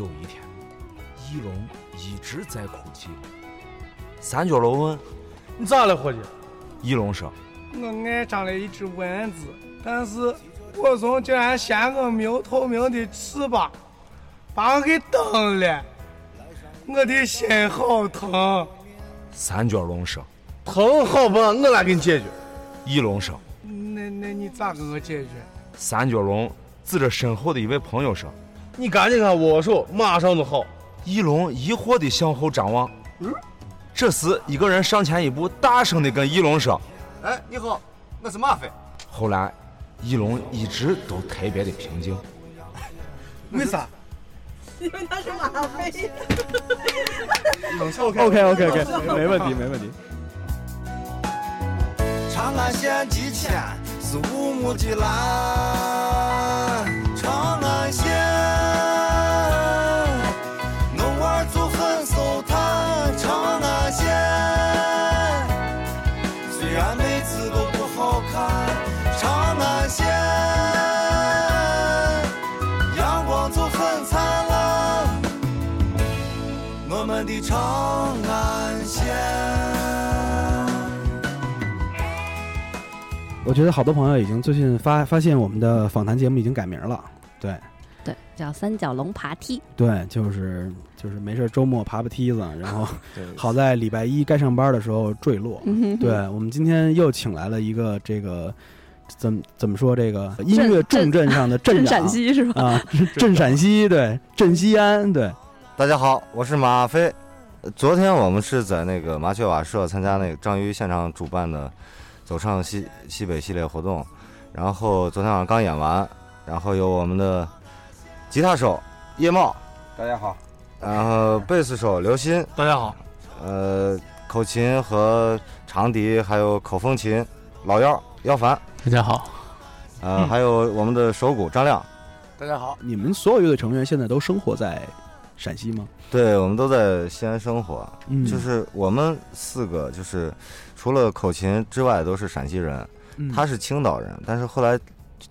有一天，一龙一直在哭泣。三角龙问：“你咋了，伙计？”一龙说：“我爱上了一只蚊子，但是果虫竟然嫌我没有透明的翅膀，把我给蹬了，我的心好疼。”三角龙说：“疼好吧，我来给你解决。”一龙说：“那那你咋给我解决？”三角龙指着身后的一位朋友说：“你赶紧看握手，马上就好。”一龙疑惑地向后张望。嗯。这时，一个人上前一步，大声地跟翼龙说：“哎，你好，我是马飞。”后来，翼龙一直都特别的平静。为啥？因为他是马飞。OK OK OK OK，没问题没问题。长安县蓟县是乌木的蓝，我觉得好多朋友已经最近发发现我们的访谈节目已经改名了，对，对，叫三角龙爬梯，对，就是就是没事周末爬爬梯子，然后 好在礼拜一该上班的时候坠落。对我们今天又请来了一个这个怎么怎么说这个音乐重镇上的镇长，陕西是吧？啊，镇陕西，对，镇西安，对。大家好，我是马飞。昨天我们是在那个麻雀瓦舍参加那个章鱼现场主办的“走唱西西北”系列活动，然后昨天晚上刚演完，然后有我们的吉他手叶茂，大家好，然后贝斯手刘鑫，大家好，呃，口琴和长笛还有口风琴老幺姚凡，大家好，呃，还有我们的手鼓张亮，大家好，你们所有乐队成员现在都生活在。陕西吗？对，我们都在西安生活。嗯，就是我们四个，就是除了口琴之外，都是陕西人。他是青岛人，但是后来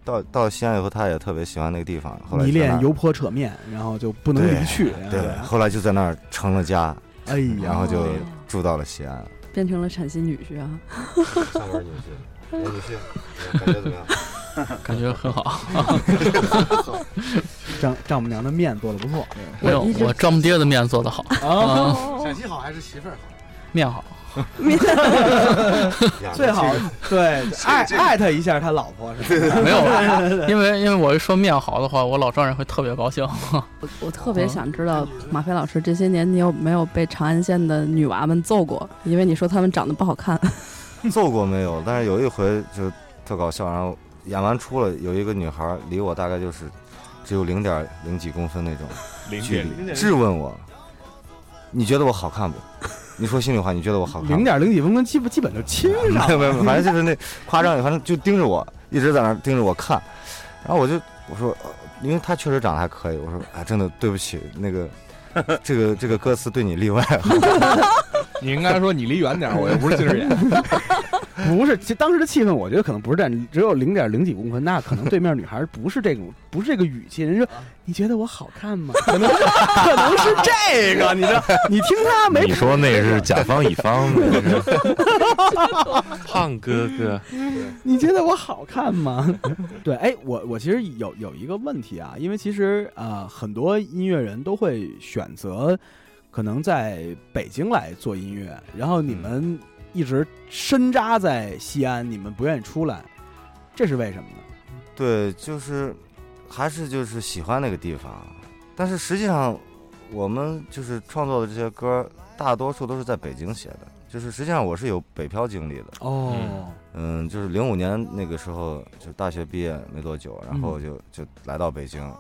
到到西安以后，他也特别喜欢那个地方。后来迷恋油泼扯面，然后就不能离去。对，后来就在那儿成了家。哎呀，然后就住到了西安，变成了陕西女婿啊。上门女婿，女婿，感觉怎么样？感觉很好。丈丈母娘的面做的不错，没有我丈母爹的面做的好。陕西好还是媳妇儿好？面好，面 最好。对，艾艾特一下他老婆是吧？没有，因为因为我一说面好的话，我老丈人会特别高兴。我我特别想知道马飞老师这些年你有没有被长安县的女娃们揍过？因为你说她们长得不好看。揍过没有？但是有一回就特搞笑，然后演完出了，有一个女孩离我大概就是。只有零点零几公分那种距离，质问我，你觉得我好看不？你说心里话，你觉得我好看？零点零几分分，基本基本就亲上。没有没有，反正就是那夸张，反正就盯着我，一直在那盯着我看。然后我就我说，因为他确实长得还可以。我说，哎，真的对不起，那个这个这个歌词对你例外。你应该说你离远点，我又不是近视眼。不是，其实当时的气氛，我觉得可能不是这样，只有零点零几公分，那可能对面女孩不是这种，不是这个语气。人说，你觉得我好看吗？可能可能是这个，你知道？你听他没？你说那是甲方乙方的，胖哥哥，你觉得我好看吗？对，哎，我我其实有有一个问题啊，因为其实啊，很多音乐人都会选择可能在北京来做音乐，然后你们。一直深扎在西安，你们不愿意出来，这是为什么呢？对，就是还是就是喜欢那个地方，但是实际上我们就是创作的这些歌，大多数都是在北京写的。就是实际上我是有北漂经历的。哦，嗯，就是零五年那个时候，就大学毕业没多久，然后就就来到北京，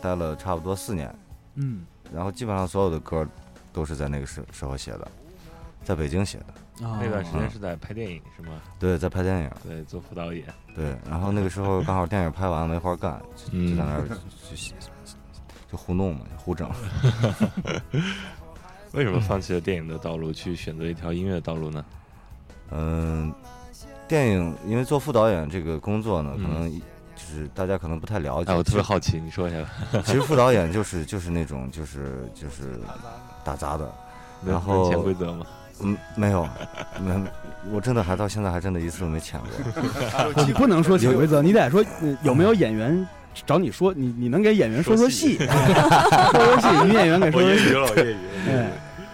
待了差不多四年。嗯，然后基本上所有的歌都是在那个时时候写的，在北京写的。那段时间是在拍电影是吗？对，在拍电影，对，做副导演。对，然后那个时候刚好电影拍完没活干，就就在那儿就就胡弄嘛，胡整。为什么放弃了电影的道路，去选择一条音乐的道路呢？嗯，电影因为做副导演这个工作呢，可能就就是大家可能不太了解。哎，我特别好奇，你说一下。其实副导演就是就是那种就是就是打杂的，然后潜规则吗？嗯，没有，没，我真的还到现在还真的一次都没潜过。你不能说潜规则，你得说有没有演员找你说，你你能给演员说说戏，说说戏，女演员给说说戏。我业余对，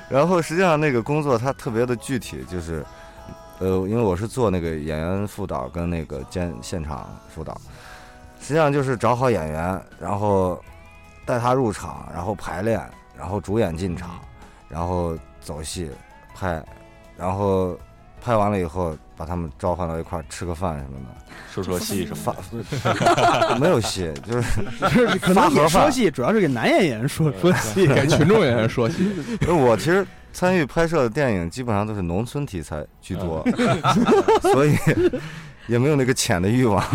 然后实际上那个工作它特别的具体，就是，呃，因为我是做那个演员辅导跟那个监现场辅导，实际上就是找好演员，然后带他入场，然后排练，然后主演进场，然后走戏拍，然后拍完了以后把他们召唤到一块儿吃个饭什么的，说说戏什么发没有戏，就是就是可能也说戏，主要是给男演员说说戏，给群众演员说戏。我其实参与拍摄的电影基本上都是农村题材居多，所以也没有那个潜的欲望。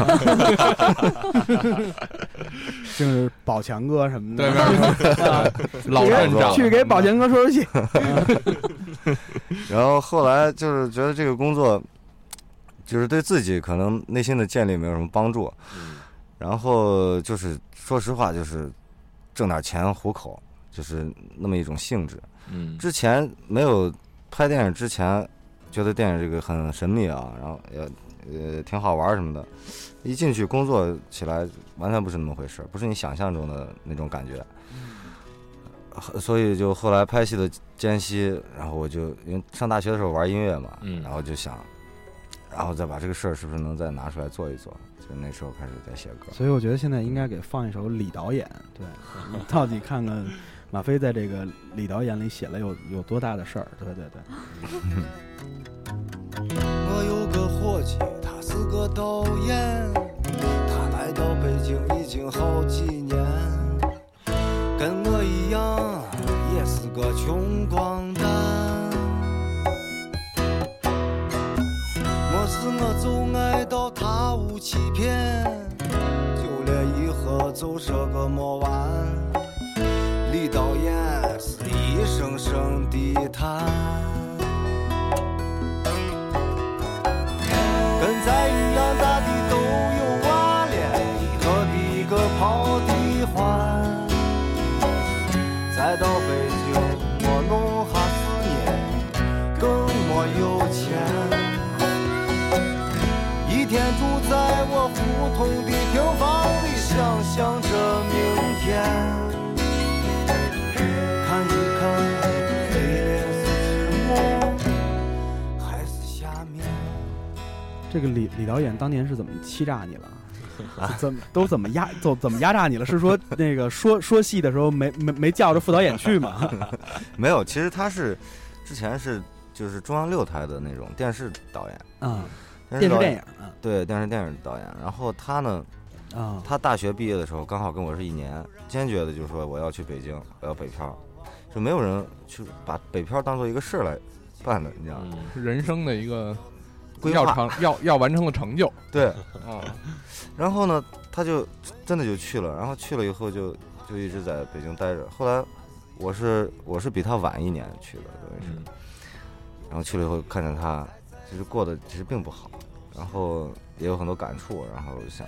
就是宝强哥什么的，对啊 老镇长去给宝强哥说说去。然后后来就是觉得这个工作，就是对自己可能内心的建立没有什么帮助。然后就是说实话，就是挣点钱糊口，就是那么一种性质。嗯之前没有拍电影之前，觉得电影这个很神秘啊，然后也呃挺好玩什么的。一进去工作起来，完全不是那么回事，不是你想象中的那种感觉。呃所以就后来拍戏的间隙，然后我就因为上大学的时候玩音乐嘛，嗯然后就想，然后再把这个事儿是不是能再拿出来做一做？就那时候开始在写歌。所以我觉得现在应该给放一首李导演，对，你到底看看马飞在这个李导演里写了有有多大的事儿？对对对。他是个导演，他来到北京已经好几年，跟我一样也是个穷光蛋。没事我就爱到他屋欺骗，就连以后就说个没完。李导演是一声声地叹。这个李李导演当年是怎么欺诈你了？怎么都怎么压怎怎么压榨你了？是说 那个说说戏的时候没没没叫着副导演去吗？没有，其实他是之前是就是中央六台的那种电视导演啊，电视演电视电影啊，对电视电影导演。然后他呢，啊，他大学毕业的时候刚好跟我是一年，坚决的就说我要去北京，我要北漂，就没有人去把北漂当做一个事儿来办的，你知道吗？人生的一个规要划成要要完成的成就。对，啊，然后呢，他就真的就去了，然后去了以后就就一直在北京待着。后来我是我是比他晚一年去的，等于是，然后去了以后看见他其实过得其实并不好，然后也有很多感触，然后想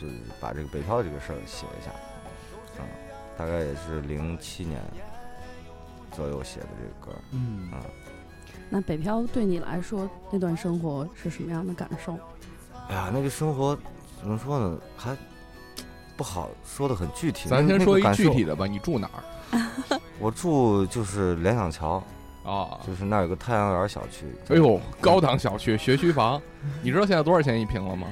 就是把这个北漂这个事儿写一下，嗯，大概也是零七年左右写的这个歌，嗯嗯那北漂对你来说那段生活是什么样的感受？哎呀，那个生活怎么说呢，还不好说的很具体。咱先说一具体的。吧，你住哪儿？我住就是联想桥啊，就是那儿有个太阳园小区。哎呦，高档小区学区房，你知道现在多少钱一平了吗？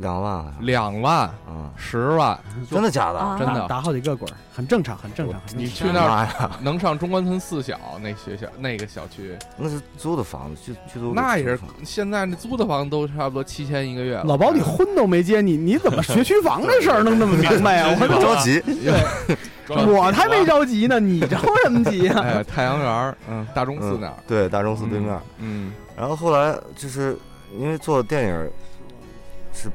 两万两万，嗯，十万，真的假的？啊真的。打好几个滚，很正常，很正常。你去那儿能上中关村四小那学校那个小区，那是租的房子，去去租。那也是现在那租的房子都差不多七千一个月了。老包，你婚都没结，你你怎么学区房这事儿弄那么明白啊？我着急，对 我才没着急呢，你着什么急啊？哎，太阳园儿，嗯，大钟寺那儿，对，大钟寺对面。嗯，然后后来就是因为做电影是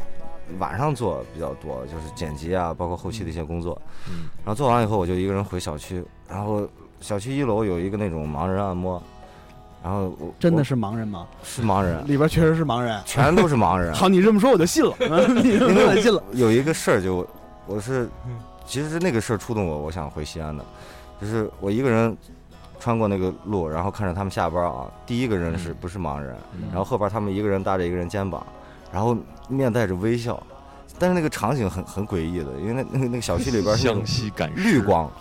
晚上做比较多，就是剪辑啊，包括后期的一些工作。嗯。然后做完以后，我就一个人回小区，然后小区一楼有一个那种盲人按摩，然后我真的是盲人吗？是盲人，里边确实是盲人，全都是盲人。好，你这么说我就信了，嗯 你这么说我信了。有一个事儿就，我是，其实是那个事儿触动我，我想回西安的，就是我一个人穿过那个路，然后看着他们下班啊，第一个人是不是盲人，然后后边他们一个人搭着一个人肩膀，然后面带着微笑，但是那个场景很很诡异的，因为那那个那个小区里边是那种湘西赶绿光，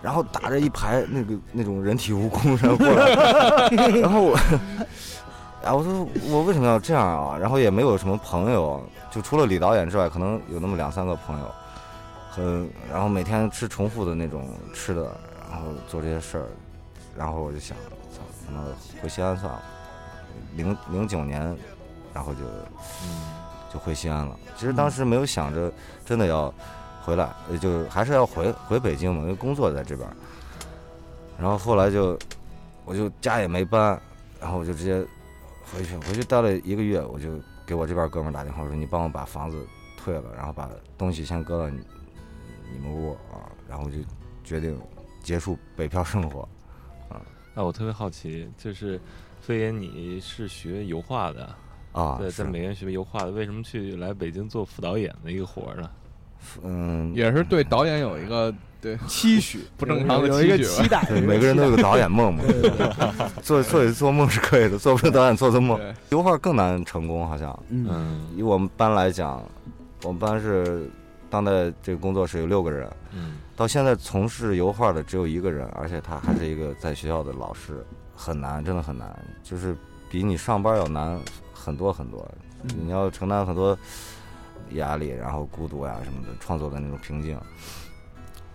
然后打着一排那个那种人体蜈蚣 然后过来，然后我，啊，我说我为什么要这样啊？然后也没有什么朋友，就除了李导演之外，可能有那么两三个朋友，很，然后每天吃重复的那种吃的，然后做这些事儿，然后我就想，操，那回西安算了。零零九年，然后就就回西安了。其实当时没有想着真的要回来，呃就还是要回回北京嘛，因为工作在这边。然后后来就我就家也没搬，然后我就直接回去，回去待了一个月，我就给我这边哥们儿打电话说：“你帮我把房子退了，然后把东西先搁到你你们屋啊。”然后我就决定结束北漂生活。啊，那我特别好奇，就是飞爷你是学油画的对，啊对在美院学油画的，为什么去来北京做副导演的一个活儿呢？嗯，也是对导演有一个对期许，不正常的有一个期许期待对，每个人都有个导演梦嘛。做做一做梦是可以的，做不成导演做做梦。油画更难成功，好像。嗯，以我们班来讲，我们班是当代这个工作室有六个人，嗯，到现在从事油画的只有一个人，而且他还是一个在学校的老师，很难，真的很难，就是比你上班要难很多很多。你要承担很多压力，然后孤独呀、什么的，创作的那种瓶颈，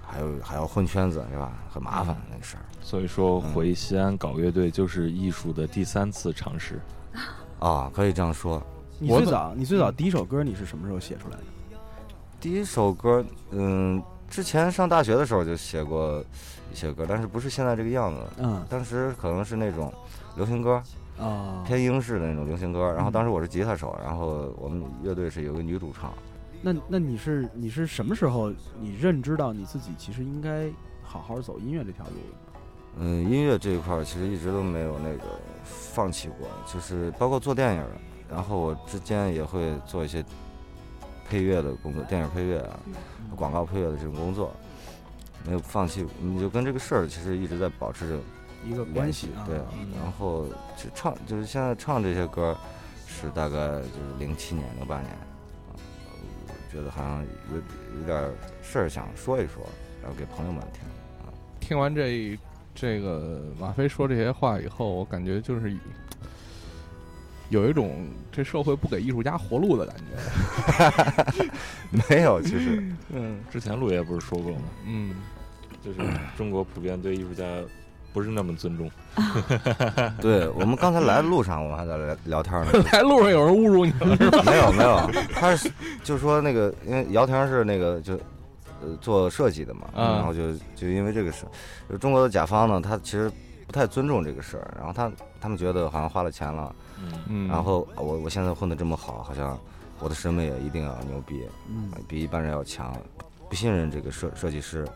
还有还要混圈子，是吧？很麻烦那个事儿。所以说回西安搞乐队就是艺术的第三次尝试。啊，可以这样说。你最早你最早第一首歌你是什么时候写出来的？第一首歌，嗯，之前上大学的时候就写过一些歌，但是不是现在这个样子。嗯当时可能是那种流行歌，啊偏英式的那种流行歌。然后当时我是吉他手，然后我们乐队是有个女主唱。那那你是你是什么时候你认知到你自己其实应该好好走音乐这条路的？嗯，音乐这一块儿其实一直都没有那个放弃过，就是包括做电影，然后我之间也会做一些配乐的工作，电影配乐啊、广告配乐的这种工作，没有放弃。你就跟这个事儿其实一直在保持着一个关系啊对，嗯然后就唱，就是现在唱这些歌，是大概就是零七年、零八年，啊，我觉得好像有有点事儿想说一说，然后给朋友们听。听完这这个马飞说这些话以后，我感觉就是有一种这社会不给艺术家活路的感觉。没有，其实，嗯，之前陆爷不是说过吗？嗯，就是中国普遍对艺术家不是那么尊重。对我们刚才来的路上，我们还在聊聊天呢。来路上有人侮辱你了是吧？没有没有，他是就说那个，因为姚婷是那个就呃做设计的嘛，嗯然后就就因为这个事，就中国的甲方呢，他其实不太尊重这个事儿，然后他他们觉得好像花了钱了，嗯然后我我现在混的这么好，好像我的审美也一定要牛逼，嗯比一般人要强，不信任这个设设计师，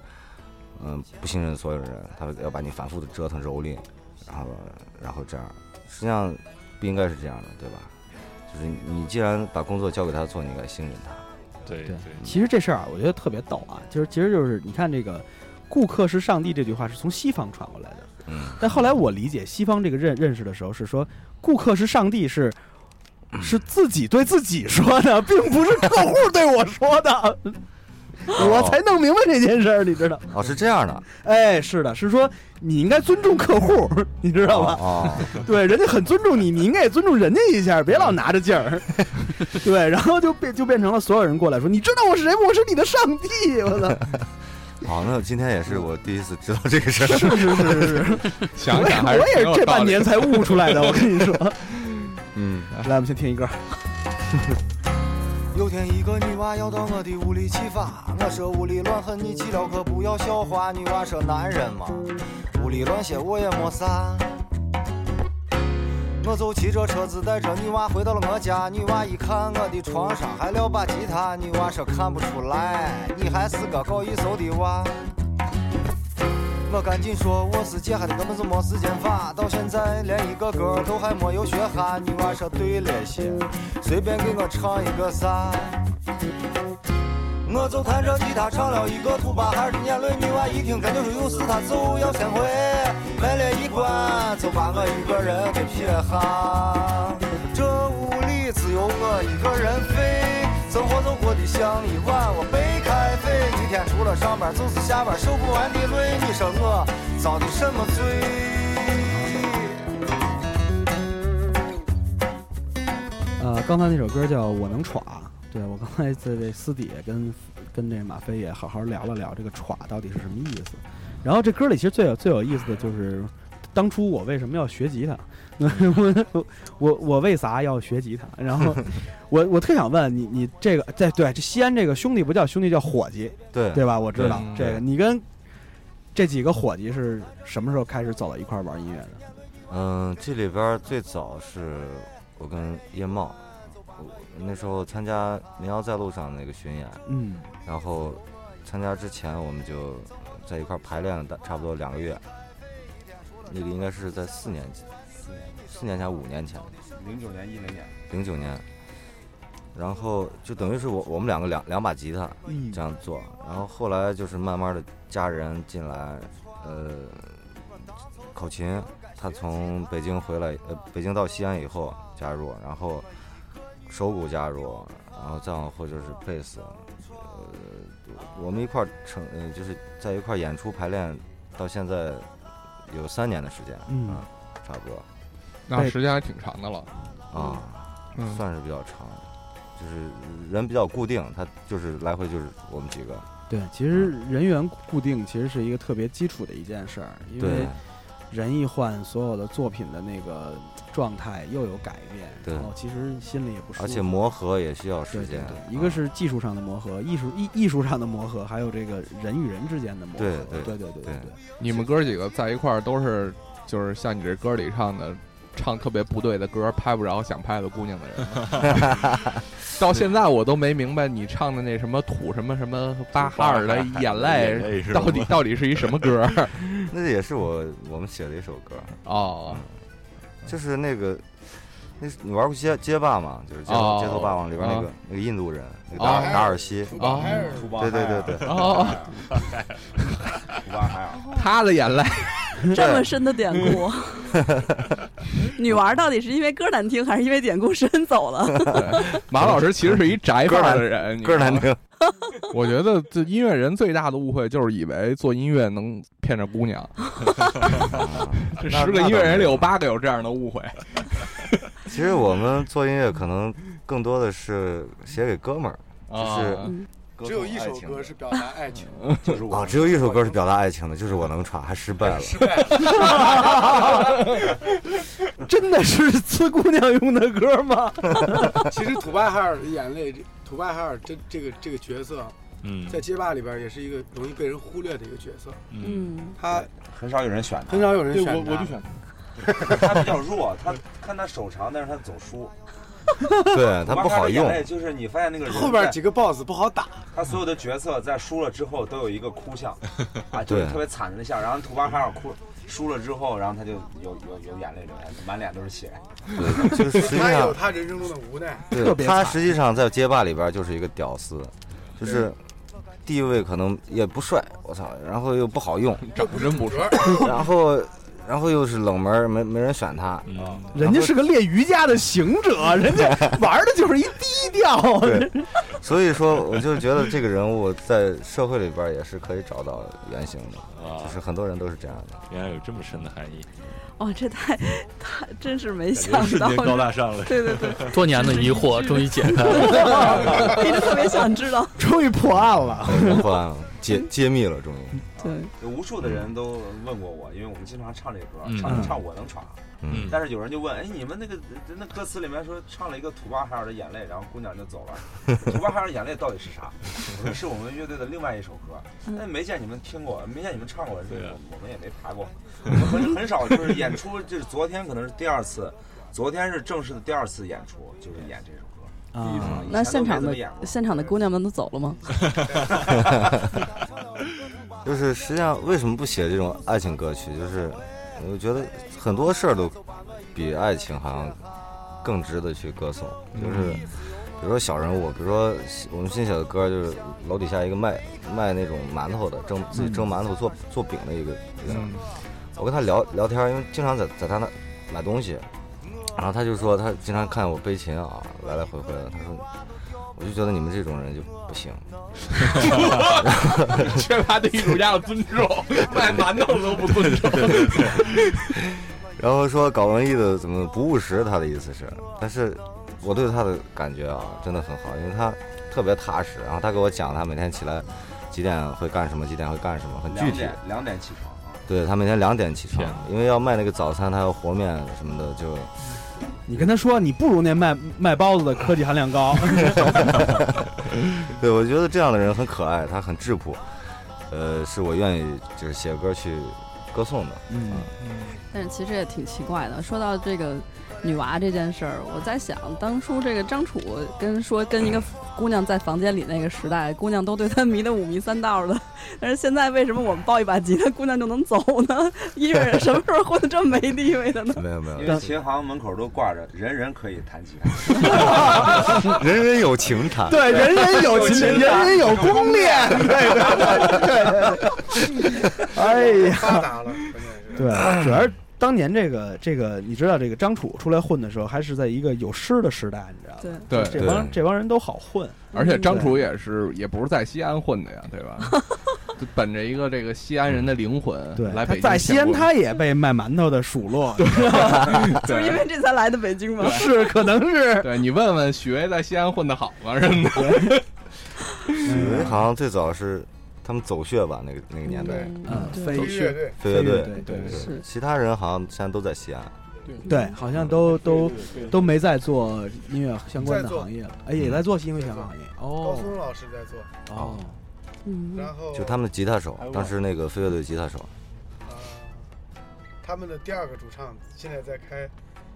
嗯，不信任所有人，他要把你反复的折腾蹂躏，然后然后这样，实际上不应该是这样的，对吧？就是你既然把工作交给他做，你应该信任他。对对，其实这事儿啊，我觉得特别逗啊，就是其实就是你看这个“顾客是上帝”这句话是从西方传过来的，嗯，但后来我理解西方这个认认识的时候是说“顾客是上帝”是是自己对自己说的，并不是客户对我说的，我才弄明白这件事儿，你知道？哦，是这样的，哎，是的，是说你应该尊重客户，你知道吧？哦，对，人家很尊重你，你应该也尊重人家一下，别老拿着劲儿。对，然后就变就变成了所有人过来说，你知道我是谁吗？我是你的上帝！我操！好，那今天也是我第一次知道这个事儿。是是是是想想还是我也是这半年才悟出来的，我跟你说。嗯，来，我们先听一歌。有天一个女娃要到我的屋里去耍，我说屋里乱很，你去了可不要笑话。女娃说男人嘛，屋里乱些我也没啥。我就骑着车子带着女娃回到了我家，女娃一看我的床上还撂把吉他，女娃说看不出来，你还是个搞艺术的娃。我赶紧说我是姐，还得根本就没时间耍。到现在连一个歌都还没有学哈，女娃说对了些，随便给我唱一个啥。我就弹着吉他唱了一个土巴孩的眼泪，女娃一听感觉说有事，她就要先回，门帘一关就把我一个人给撇下。这屋里只有我一个人飞，生活就过得像一碗我白天除了上班就是下班，受不完的累，你说我遭的什么罪？呃，刚才那首歌叫《我能闯》，对我刚才在这私底下跟跟这马飞也好好聊了聊这个“闯”到底是什么意思。然后这歌里其实最有最有意思的就是，当初我为什么要学吉他？我我我为啥要学吉他？然后 我我特想问你，你这个在对这西安这个兄弟不叫兄弟叫伙计，对对吧？我知道这个，你跟这几个伙计是什么时候开始走到一块儿玩音乐的？嗯，这里边最早是我跟叶茂，我那时候参加《民谣在路上》那个巡演，嗯然后参加之前我们就在一块儿排练了差不多两个月，那个应该是在四年级，四年前五年前，零九年一零年，零九年，然后就等于是我我们两个两两把吉他嗯。这样做，然后后来就是慢慢的家人进来，呃，口琴他从北京回来，呃，北京到西安以后加入，然后手鼓加入，然后再往后就是贝斯，呃，我们一块儿成，呃，就是在一块儿演出排练，到现在有三年的时间，嗯。啊差不多那时间还挺长的了。啊，嗯。算是比较长，就是人比较固定，他就是来回就是我们几个，对，其实人员固定其实是一个特别基础的一件事儿，因为。对人一换，所有的作品的那个状态又有改变，对。然后其实心里也不舒服。而且磨合也需要时对对间，对，一个是技术上的磨合，艺术艺艺术上的磨合，还有这个人与人之间的磨合。对。对对对对对。你们哥几个在一块儿都是，就是像你这歌里唱的，唱特别不对的歌，拍不着想拍的姑娘的人。到现在我都没明白你唱的那什么土什么什么巴哈尔的眼眼泪到底到底是一什么歌？那也是我我们写的一首歌，哦，就是那个，那你玩过街街霸吗？就是街头、哦街头霸王里边那个、哦那个印度人，那个哦达、达尔西，哦对对对对，哦，巴海尔，他的眼泪，这么深的典故，女娃到底是因为歌难听，还是因为典故深走了？马老师其实是一宅范儿的人，歌难听。我觉得这音乐人最大的误会就是以为做音乐能骗着姑娘。这十个音乐人里有八个有这样的误会。其实我们做音乐可能更多的是写给哥们儿，就是啊只有一首歌是表达爱情，就是我哦，只有一首歌是表达爱情的，就是我能唱，还失败了。失败。真的是呲姑娘用的歌吗？其实土巴海尔的眼泪，这土巴海尔这这个这个角色，嗯在街霸里边也是一个容易被人忽略的一个角色。嗯，他很少有人选他，很少有人，选他我我就选 他比较弱，他看他手长，但是他总输，对，他不好用土巴海尔的眼泪就是你发现那个人后边几个 BOSS 不好打，他所有的角色在输了之后都有一个哭相，啊，就是对特别惨的那相。然后土巴海尔哭输了之后，然后他就有有有眼泪流下来，满脸都是血。对，就是实际 他有上，他人生中的无奈。特对，别惨他实际上在街霸里边就是一个屌丝，就是地位可能也不帅，我操，然后又不好用，长得真不帅。然后然后又是冷门，没没人选他。嗯，人家是个练瑜伽的行者，人家玩的就是一低调。对，所以说我就觉得这个人物在社会里边也是可以找到原型的，啊就是很多人都是这样的。原来有这么深的含义，哦，这太太真是没想到觉瞬间，高大上了。对对对，多年的疑惑终于解开了。一直特别想知道。终于破案了，破案了，揭揭秘了，终于。对，有无数的人都问过我，因为我们经常唱这歌，嗯。唱唱我能闯。嗯，但是有人就问，哎，你们那个那歌词里面说唱了一个土巴海尔的眼泪，然后姑娘就走了。土巴海尔眼泪到底是啥？我说是我们乐队的另外一首歌，但没见你们听过，没见你们唱过，我我们也没排过，我们很很少就是演出，就是昨天可能是第二次，昨天是正式的第二次演出，就是演这首。歌。啊那现场的现场的姑娘们都走了吗？就是实际上为什么不写这种爱情歌曲？就是我觉得很多事儿都比爱情好像更值得去歌颂。就是比如说小人物，比如说我们新写的歌，就是楼底下一个卖卖那种馒头的，蒸自己蒸馒头做做饼的一个一个人。我跟他聊聊天，因为经常在在他那买东西，然后他就说他经常看我背琴啊，来来回回的。他说，我就觉得你们这种人就不行。缺乏对艺术家的尊重，卖馒头都不尊重。然后说搞文艺的怎么不务实？他的意思是，但是我对他的感觉啊，真的很好，因为他特别踏实。然后他给我讲他每天起来几点会干什么，几点会干什么，很具体。两点起床啊？对他每天两点起床，因为要卖那个早餐，他要和面什么的，就。你跟他说，你不如那卖卖包子的科技含量高。对，我觉得这样的人很可爱，他很质朴，呃，是我愿意就是写歌去歌颂的。嗯嗯。但是其实也挺奇怪的，说到这个。女娃这件事儿，我在想，当初这个张楚跟说跟一个姑娘在房间里那个时代，姑娘都对他迷得五迷三道的。但是现在为什么我们抱一把吉他，姑娘就能走呢？音乐人什么时候混得这么没地位的呢？没有没有，因为琴行门口都挂着“人人可以弹吉他 ”，人人有情弹。对，人人有情，人人有功练。对对对。哎呀，发达了，对，主要是。当年这个这个，你知道这个张楚出来混的时候，还是在一个有诗的时代，你知道吗？对，这帮这帮人都好混，而且张楚也是也不是在西安混的呀，对吧？本着一个这个西安人的灵魂，对，来北京。在西安他也被卖馒头的数落，就是因为这才来的北京吗？是，可能是。对你问问许巍在西安混的好吗？什么的？许巍好像最早是。他们走穴吧，那个那个年代，嗯，飞乐队，飞乐队，对对对，其他人好像现在都在西安，对，好像都都都没在做音乐相关的行业了，哎，也在做音乐相关行业，哦，高松老师在做，哦，嗯，然后。就他们的吉他手，当时那个飞乐队吉他手，啊，他们的第二个主唱现在在开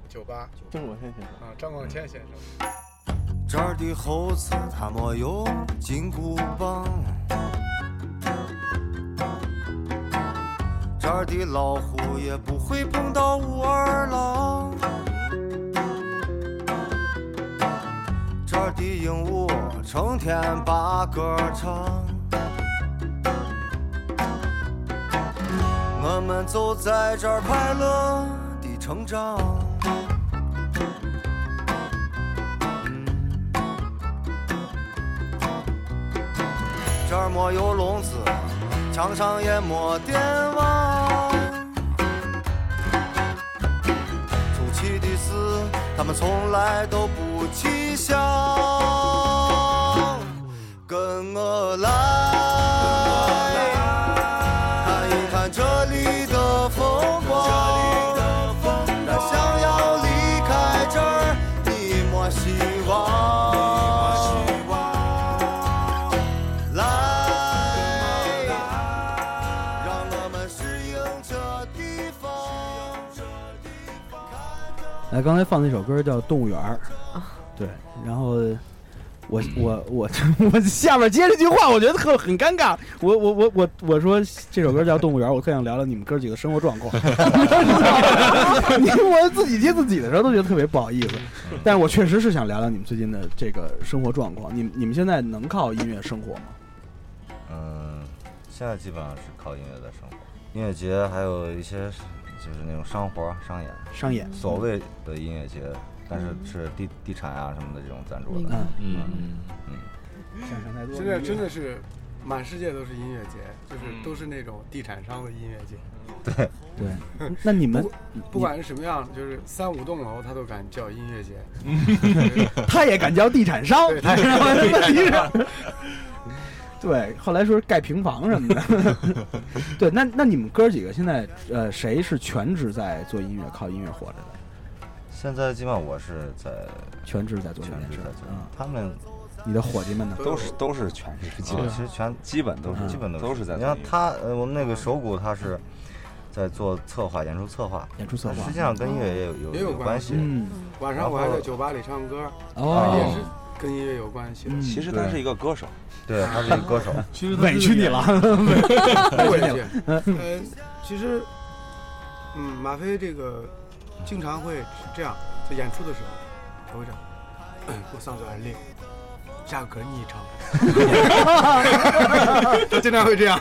酒吧，张广谦先生。啊，张广谦先生，这儿的猴子他没有金箍棒。这儿的老虎也不会碰到武二郎，这儿的鹦鹉成天把歌唱。我们就在这儿快乐的成长。这儿没有笼子。墙上也没电网，出奇的是，他们从来都不起想。跟我来，哎，刚才放那首歌叫《动物园儿》，对，然后我我我我下边接这句话，我觉得特很尴尬。我我我我我说这首歌叫《动物园儿》，我特想聊聊你们哥几个生活状况。你我自己接自己的时候都觉得特别不好意思，但是我确实是想聊聊你们最近的这个生活状况。你们你们现在能靠音乐生活吗？嗯，现在基本上是靠音乐在生活，音乐节还有一些。就是那种商活、商演、商演，所谓的音乐节，但是是地地产啊什么的这种赞助的。嗯嗯嗯。现在真的是满世界都是音乐节，就是都是那种地产商的音乐节。对 对。那你们不管是什么样，就是三五栋楼他都敢叫音乐节，他也敢叫地产商。他对，后来说是盖平房什么的。对，那那你们哥几个现在呃，谁是全职在做音乐，靠音乐活着的？现在基本上我是在全职在做，全职在做。嗯，他们，你的伙计们呢？都是都是全职，其实全基本都是基本都都是在。你看他呃，我们那个手鼓他是在做策划，演出策划，演出策划，实际上跟音乐也有也有关系。嗯，晚上我还在酒吧里唱歌，哦，也是跟音乐有关系的。嗯其实他是一个歌手，对，他是一个歌手。其实 委屈你了，不 委委屈其实，嗯，马飞这个经常会是这样，在演出的时候，他会这样，我嗓子有点裂，下个歌你唱。他经常会这样。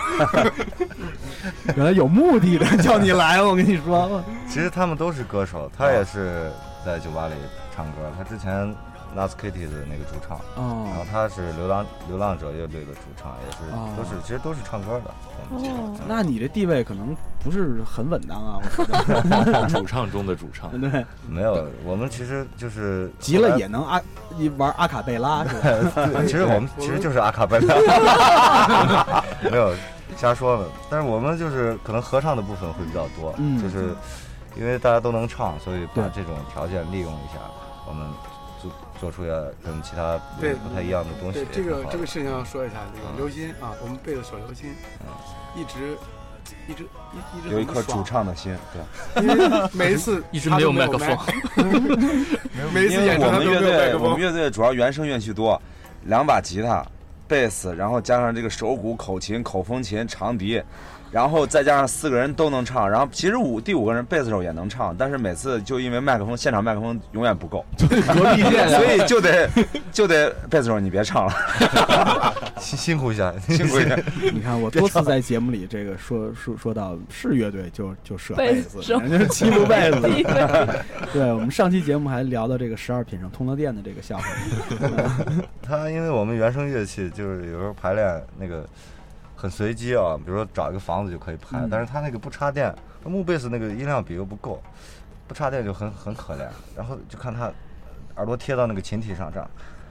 原来有目的的叫你来，我跟你说，其实他们都是歌手，他也是在酒吧里唱歌。他之前 Nas Kitty 的那个主唱，哦然后他是流浪流浪者乐队的主唱，也是、哦都是其实都是唱歌的。哦，那你这地位可能不是很稳当啊，我觉得。主唱中的主唱，对，没有，我们其实就是急了也能阿一玩阿卡贝拉 是吧？对，其实我们其实就是阿卡贝拉，没有瞎说了。但是我们就是可能合唱的部分会比较多，嗯就是因为大家都能唱，所以把这种条件利用一下，我们做做出来跟其他对不太一样的东西对这个。这个事情要说一下，这个刘鑫啊，我们贝斯手刘鑫，一直一直一一直有一颗主唱的心，对。因为每一次 一直没有麦克风每一次因为演出他都没有我们乐队，我们麦克风。乐队主要原声乐器多，两把吉他、贝斯，然后加上这个手鼓、口琴、口风琴、长笛，然后再加上四个人都能唱，然后其实五第五个人贝斯手也能唱，但是每次就因为麦克风现场麦克风永远不够，所以就得就得贝斯手你别唱了，辛辛苦一下，辛苦一下。你看我多次在节目里这个说说说到是乐队就就设贝贝斯，人家是欺负贝斯。对我们上期节目还聊到这个十二品上通了电的这个笑话。他因为我们原声乐器就是有时候排练那个很随机啊，比如说找一个房子就可以拍，嗯但是他那个不插电，木贝斯那个音量比又不够，不插电就很很可怜。然后就看他耳朵贴到那个琴体上这样，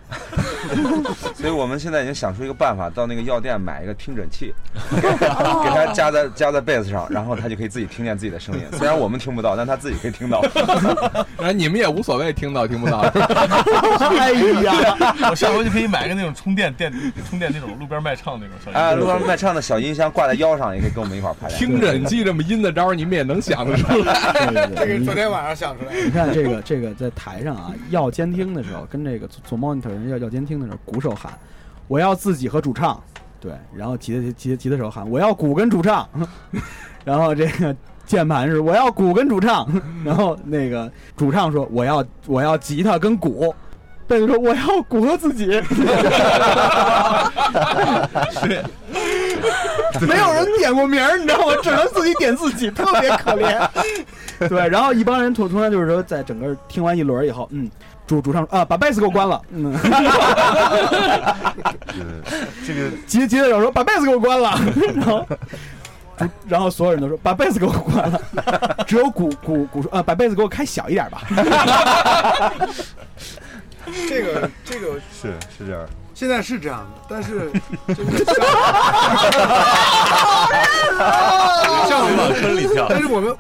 所以我们现在已经想出一个办法，到那个药店买一个听诊器，给它夹在夹在被子上，然后他就可以自己听见自己的声音。虽然我们听不到，但他自己可以听到。然后你们也无所谓听到听不到，哎呀，我下回就可以买一个那种充电电充电那种路边卖唱那种小哎，音哎路边卖唱的小音箱挂在腰上，也可以跟我们一块儿拍。听诊器这么阴的招，你们也能想得出来。这个昨天晚上想出来的。你看这个这个在台上啊，要监听的时候，跟这个做做 monitor 人要要监听的时候，鼓手喊我要自己和主唱，对，然后吉他吉吉他手喊我要鼓跟主唱，然后这个键盘是我要鼓跟主唱，然后那个主唱说我要我要吉他跟鼓。贝斯说：“我要鼓和自己。”是没有人点过名儿，你知道吗？只能自己点自己，特别可怜。对，然后一帮人突突然就是说，在整个听完一轮以后，嗯，主主唱啊，把贝斯给我关了，嗯，这个吉吉他手说把贝斯给我关了，然后。然后所有人都说把贝斯给我关了，只有鼓鼓鼓说啊，把贝斯给我开小一点吧。这个这个是是这样。现在是这样的，但是这个像我们坑里跳但是我们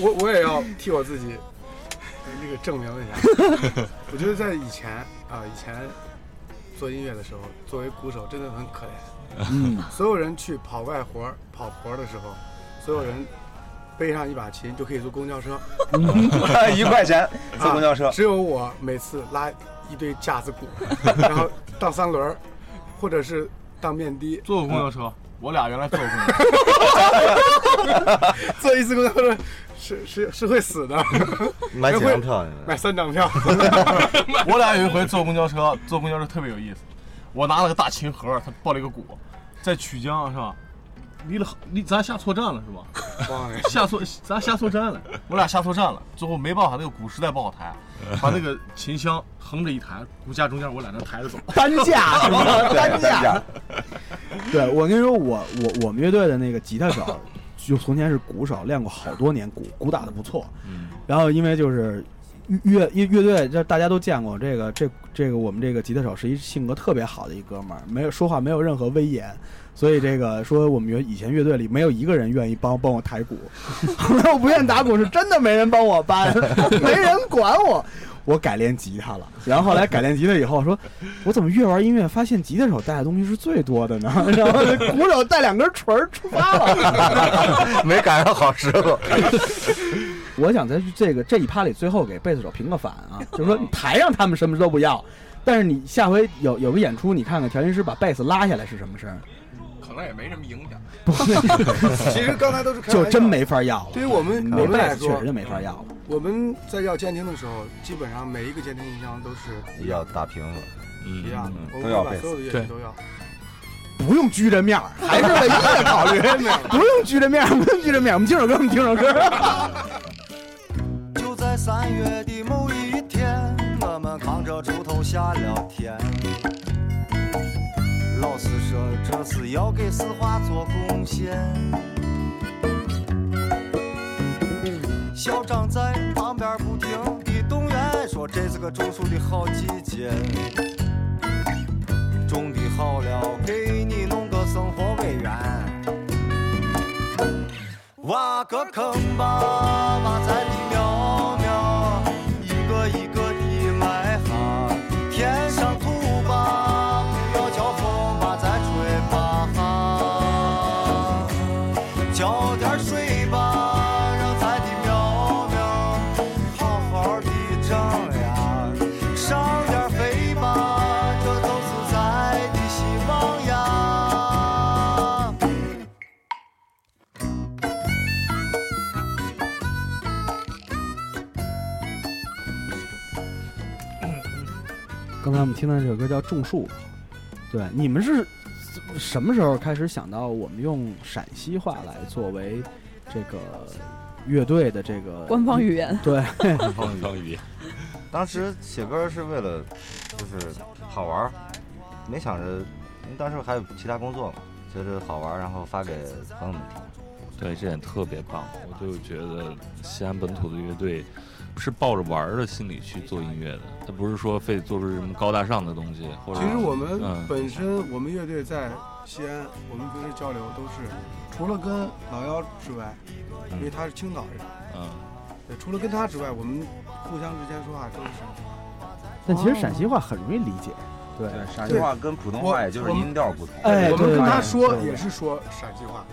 我我也要替我自己呃那个证明一下。我觉得在以前啊，以前做音乐的时候，作为鼓手真的很可怜。嗯，所有人去跑外活跑活的时候，所有人背上一把琴就可以坐公交车，一块钱坐公交车。啊只有我每次拉一堆架子鼓，然后荡三轮儿，或者是荡面的，坐过公交车，我俩原来坐过公交车，坐一次公交车是是是会死的。买几张票？买三张票。我俩有一回坐公交车，坐公交车特别有意思。我拿了个大琴盒，他抱了一个鼓，在曲江是吧？离了离咱下错站了是吧？下错咱下错站了，我俩下错站了，最后没办法，那个鼓实在不好抬，把那个琴箱横着一抬，鼓架中间我俩能抬着走。担架是吧？对担架担架。对我跟你说，我我我们乐队的那个吉他手，就从前是鼓手，练过好多年鼓，鼓打的不错。嗯，然后因为就是乐乐乐队，这大家都见过，这个这这个我们这个吉他手是一性格特别好的一哥们儿，没有说话没有任何威严。所以这个说我们乐以前乐队里没有一个人愿意帮帮我抬鼓，后 来我不愿意打鼓是真的没人帮我搬，没人管我，我改练吉他了。然后后来改练吉他以后说，我怎么越玩音乐发现吉他手带的东西是最多的呢？然后鼓手带两根锤儿出发了，没赶上好时候。我想在这个这一趴里最后给贝斯手评个反啊，就是说台上他们什么都不要，但是你下回有有个演出，你看看调音师把贝斯拉下来是什么声儿？可能也没什么影响。其实刚才都是开玩笑就真没法要了。对于我们没我们来说确实就没法要了。我们在要监听的时候，基本上每一个监听音箱都是要大屏子，一样的，我都要把所有的乐对器都要。不用拘着面儿，还是为音乐考虑，不用拘着面儿，不用拘着面儿。我们听首歌，我们听首歌。就在三月的某一天，我们扛着锄头下了田。老师说这是要给四化做贡献。校长在旁边不停地动员，说这是个种树的好季节。种的好了，给你弄个生活委员。挖个坑吧，把菜地苗，才我们听到这首歌叫《种树》，对，你们是什么时候开始想到我们用陕西话来作为这个乐队的这个官方语言对，官方语言。当时写歌是为了就是好玩儿，没想着，因为当时还有其他工作嘛，觉得好玩儿，然后发给朋友们听。对，这点特别棒。我就觉得西安本土的乐队是抱着玩儿的心理去做音乐的，他不是说非得做出什么高大上的东西，或者其实我们嗯本身，我们乐队在西安，我们平时交流都是除了跟老幺之外，因为他是青岛人，嗯，对，除了跟他之外，我们互相之间说话都是陕西话。但其实陕西话很容易理解，对，陕西话跟普通话也就是音调不同。哎我们跟他说也是说陕西话，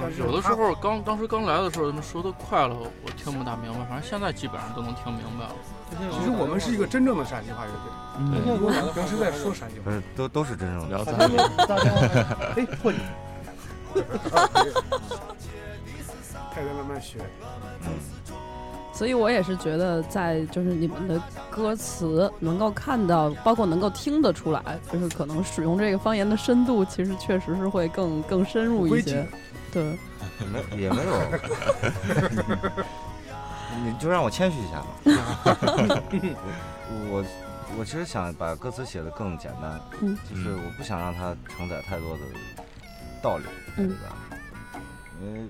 但是有的时候刚当时刚来的时候，他们说的快了，我听不大明白。反正现在基本上都能听明白了。其实我们是一个真正的陕西话乐队，嗯我们平时在说陕西话。不是，都都是真正的。聊咱 哎，破你！开始慢慢学。所以我也是觉得，在就是你们的歌词能够看到，包括能够听得出来，就是可能使用这个方言的深度，其实确实是会更更深入一些。对，没 也没有，你就让我谦虚一下吧。我我其实想把歌词写的更简单，嗯。就是我不想让它承载太多的道理在里边，因为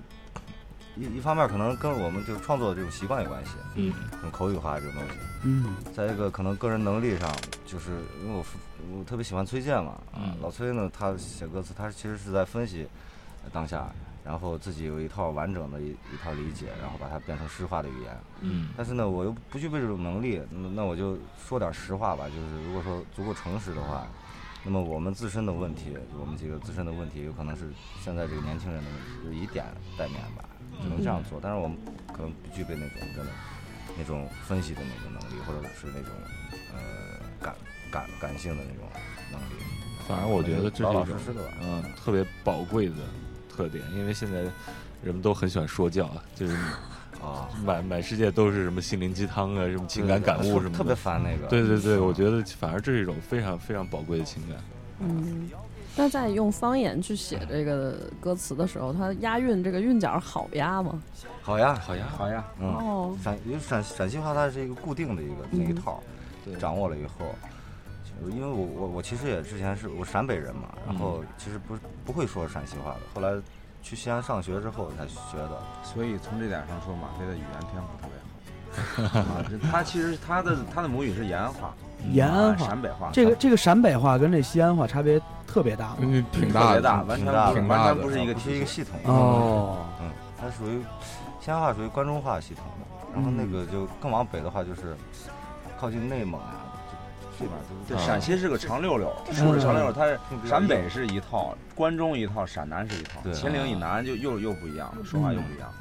一一方面可能跟我们就是创作的这种习惯有关系，嗯，这种口语化这种东西，嗯，再一个可能个人能力上，就是因为我我特别喜欢崔健嘛，啊嗯，老崔呢，他写歌词，他其实是在分析当下，然后自己有一套完整的一一套理解，然后把它变成诗化的语言。嗯但是呢，我又不具备这种能力，那那我就说点实话吧，就是如果说足够诚实的话，那么我们自身的问题，我们几个自身的问题，有可能是现在这个年轻人的问题，就以点带面吧，只能这样做。但是我们可能不具备那种真的那种分析的那种能力，或者是那种呃感感感性的那种能力。反正我觉得这是一种老实实的吧。嗯特别宝贵的特点，因为现在人们都很喜欢说教，就是啊，满满世界都是什么心灵鸡汤啊，什么情感感悟什么的，特别烦那个。对对对，我觉得反而这是一种非常非常宝贵的情感。嗯。那在用方言去写这个歌词的时候，它押韵这个韵脚好押吗？好押，好押，好押，嗯，哦。陕因为陕陕西话它是一个固定的一个那一套，对。掌握了以后，就因为我我我其实也之前是我陕北人嘛，然后其实不不会说陕西话的，后来去西安上学之后才学的。所以从这点上说，马飞的语言天赋特别好。他其实他的他的母语是延安话，延安话、啊陕北话。这个这个陕北话跟这西安话差别特别大，嗯，挺大的，别大，完全挺大的不挺大的完全不是一个不是一个系统哦，嗯，它属于西安话属于关中话系统的，然后那个就更往北的话就是靠近内蒙啊，对，陕西是个长溜溜，说是长溜溜，它是陕北是一套，关中一套，陕南是一套，秦岭以南就又又不一样，说话又不一样。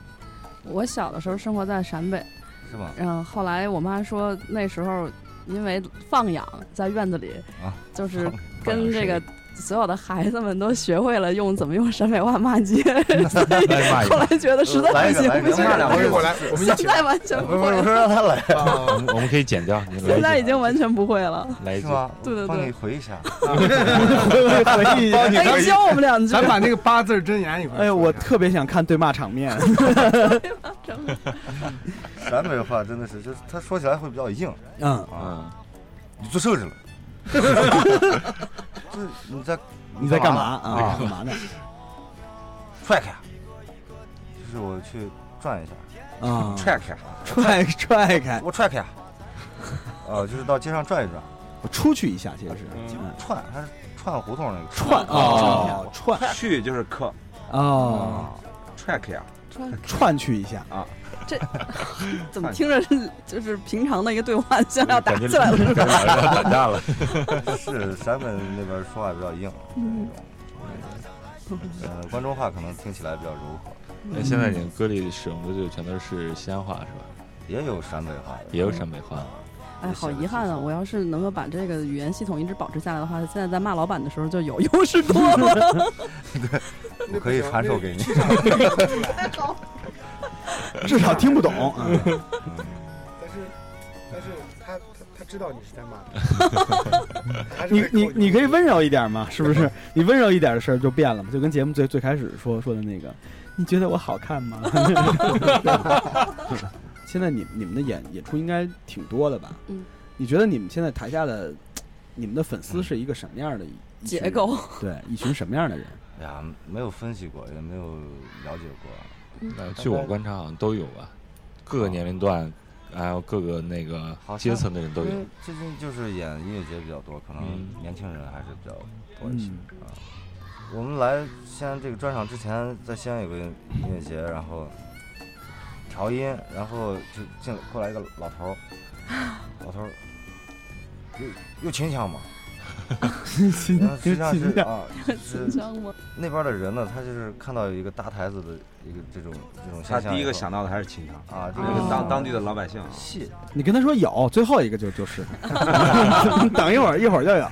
我小的时候生活在陕北，是吗？嗯后后来我妈说那时候因为放养在院子里，啊就是跟这个放所有的孩子们都学会了用怎么用陕北话骂街，后来觉得实在不行不行，来一个咱俩我我来，我们现在完全不会我说让他来，我们我们可以剪掉，你来现在已经完全不会了。来一句，是吗？对对对帮你回一下。回忆一下。哎，教我们两句咱，把那个八字真言一块儿。哎呦，我特别想看对骂场面。陕北话真的是，就是他说起来会比较硬嗯，啊。嗯，你做事去了？就是你在你在干嘛？呢啊？啊？干嘛？呢？踹开，就是我去转一下，啊，踹开，踹踹开，我踹开，呃，就是到街上转一转，我出去一下，其实串，还是串胡同那个？串啊串去就是客啊，踹开呀，串去一下这 怎么听着是就是平常的一个对话，像要打起来了是吧？要打架了。是陕北那边说话比较硬，嗯呃，关中话可能听起来比较柔和，那现在你歌里使用的就全都是西安话是吧？也有陕北话，也有陕北话。哎，好遗憾啊！我要是能够把这个语言系统一直保持下来的话，现在在骂老板的时候就有 优势多了。对我可以传授给你。至少听不懂。嗯但是但是他他他知道你是在骂他，你你你可以温柔一点嘛，是不是？你温柔一点的事儿就变了嘛，就跟节目最最开始说说的那个，你觉得我好看吗？现在你你们的演演出应该挺多的吧？嗯，你觉得你们现在台下的你们的粉丝是一个什么样的结构？对，一群什么样的人？哎呀，没有分析过，也没有了解过。那据我观察，好像都有吧，各个年龄段，还有各个那个阶层的人都有。最近就是演音乐节比较多，可能嗯。年轻人还是比较多一些嗯。啊。我们来西安这个专场之前，在西安有个音乐节，然后调音，然后就进过来一个老头儿，老头儿又又秦腔嘛，然后实际上是啊，是紧张吗？那边的人呢，他就是看到一个大台子的一个这种这种他现象他，第一个想到的还是清汤，啊，这这个个当当地的老百姓啊，戏。你跟他说有，最后一个就就是，等一会儿一会儿就有。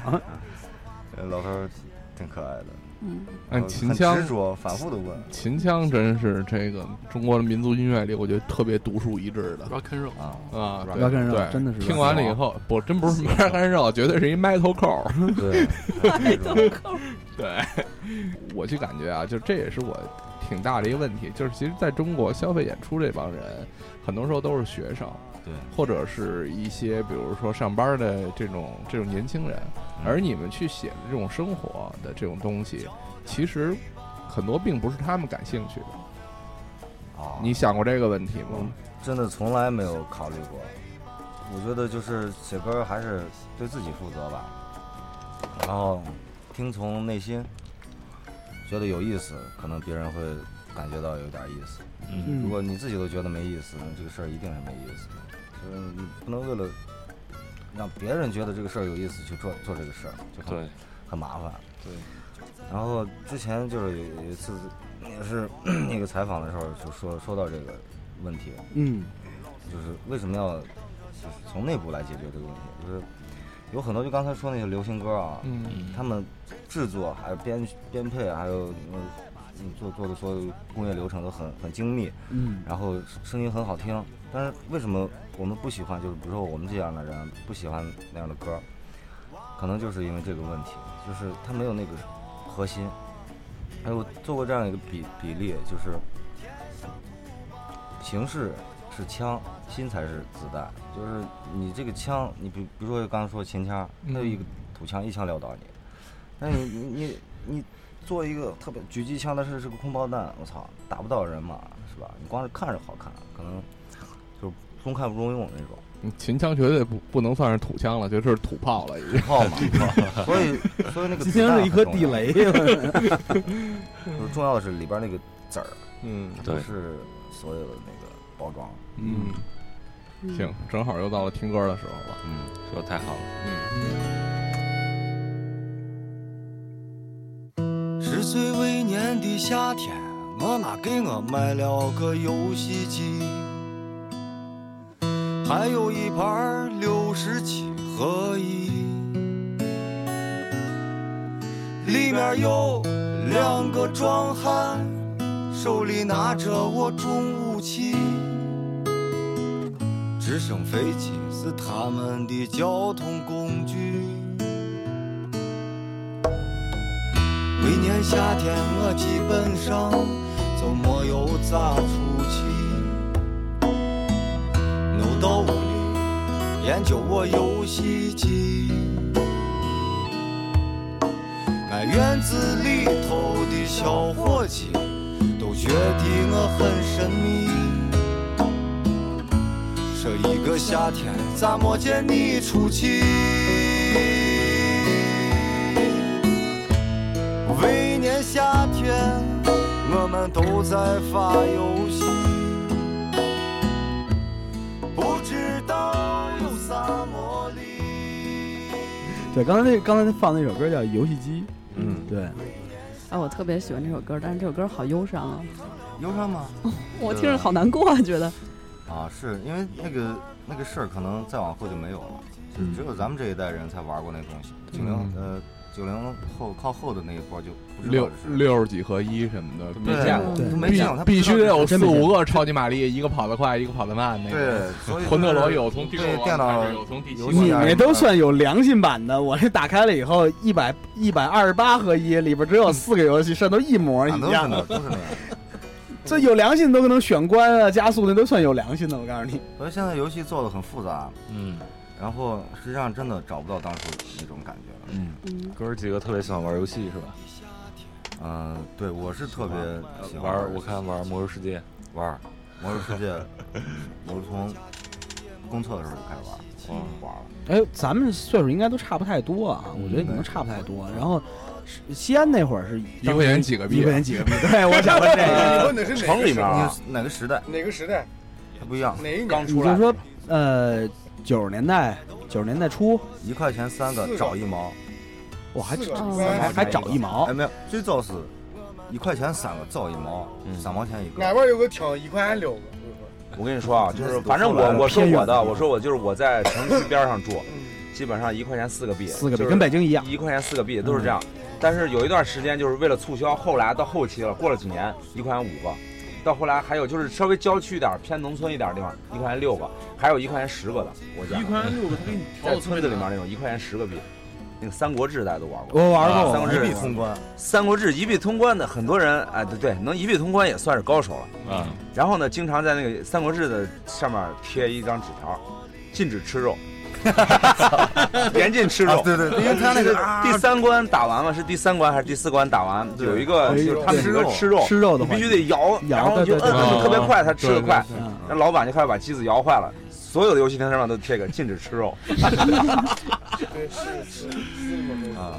呃老头儿挺可爱的，嗯，按秦腔执着，反复的问。秦腔真是这个中国的民族音乐里，我觉得特别独树一帜的。Rock and roll，啊，啊，对 rock and roll，对。真的是听完了以后，不，真不是 rock and roll，绝对是一 metal core。对，那种 对，我就感觉啊，就这也是我挺大的一个问题，就是其实在中国消费演出这帮人，很多时候都是学生，对，或者是一些比如说上班的这种这种年轻人，而你们去写的这种生活的这种东西，其实很多并不是他们感兴趣的。啊，你想过这个问题吗？真的从来没有考虑过。我觉得就是写歌还是对自己负责吧，然后听从内心，觉得有意思，可能别人会感觉到有点意思。嗯，如果你自己都觉得没意思，那这个事儿一定是没意思的。就是你不能为了让别人觉得这个事儿有意思去做做这个事儿，就很很麻烦。对。然后之前就是有有一次也是 那个采访的时候就说说到这个问题，嗯就是为什么要就是从内部来解决这个问题，就是有很多就刚才说那些流行歌啊，嗯他们制作还有编编配，还有做做的所有工业流程都很很精密，嗯然后声音很好听，但是为什么我们不喜欢？就是比如说我们这样的人不喜欢那样的歌，可能就是因为这个问题，就是他没有那个核心。还有做过这样一个比比例，就是形式是枪，心才是子弹。就是你这个枪，你比比如说刚刚说秦腔，它有一个土枪，一枪撂倒你。那你你你你做一个特别狙击枪，但是是个空包弹，我操，打不到人嘛，是吧？你光是看着好看，可能就中看不中用那种。嗯秦腔绝对不不能算是土枪了，就是土炮了，已经。炮嘛，所以所以那个秦腔是一颗地雷。就是重要的是里边那个籽儿，嗯，不是所有的那个包装。嗯，行，正好又到了听歌的时候了。嗯，说得太好了。嗯，年的夏天，我妈给我买了个游戏机，还有一盘六十七合一。里面有两个壮汉，手里拿着我重武器。直升飞机是他们的交通工具。每年夏天，我基本上就没有咋出去。弄到屋里研究我游戏机。俺院子里头的小伙计都觉得我很神秘。这一个夏天咋没见你出去？每年夏天我们都在发游戏，不知道有啥魔力。对，刚才那刚才放那首歌叫《游戏机》，嗯，对，啊，我特别喜欢这首歌，但是这首歌好忧伤啊，忧伤吗？我听着好难过，啊，觉得。啊，是因为那个那个事儿，可能再往后就没有了，就只有咱们这一代人才玩过那东西。九零呃九零后靠后的那一波就六六十几合一什么的没见过，对都没必见过必须得有四五个超级玛丽，一个跑得快，一个跑得慢。那个对所以魂斗罗有从第六对关电脑有从第七游关你那都算有良心版的，我这打开了以后，一百一百二十八合一，里边只有四个游戏，剩都一模一样的，都是那样。这有良心都能选关啊、加速，那都算有良心的。我告诉你，所以现在游戏做的很复杂，嗯，然后实际上真的找不到当初那种感觉了。嗯，哥儿几个特别喜欢玩游戏是吧？嗯、对我是特别喜欢玩，我看玩《魔兽世界》，玩《魔兽世界》，我是从公测的时候就开始玩，玩了。哎，咱们岁数应该都差不太多啊，我觉得可能差不太多。然后西安那会儿是一块钱几个币一块钱几个币？对，我想问这个。你问的是哪个城里面哪个时代？哪个时代？它不一样，哪一年刚你就说，呃，九十年代，九十年代初，一块钱三个，找一毛。我还还还找一毛。哎，没有，最早是一块钱三个，找一毛，三毛钱一个。俺边有个厅，一块钱六个。我跟你说啊，就是反正我我说我的，我说我就是我在城区边上住，基本上一块钱四个币，四个币就是跟北京一样。一块钱四个币都是这样。但是有一段时间就是为了促销，后来到后期了，过了几年一块钱五个，到后来还有就是稍微郊区一点、偏农村一点的地方，一块钱六个，还有一块钱十个的。我家一块钱六个，他给你 调在村子里面那种一块钱十个币，那个《三国志》大家都玩过。我玩过啊三国志一币通关。《三国志》一币通关的很多人，哎，对对，能一币通关也算是高手了。啊，然后呢，经常在那个《三国志》的上面贴一张纸条，禁止吃肉，严禁吃肉。啊对对对因为他那个第三关打完了，是第三关还是第四关打完？有一个就是他们几个吃肉，吃肉的必须得摇，然后就摁摁得特别快，哦他吃得快那老板就开始把机子摇坏了。所有的游戏厅上面都贴个禁止吃肉。啊，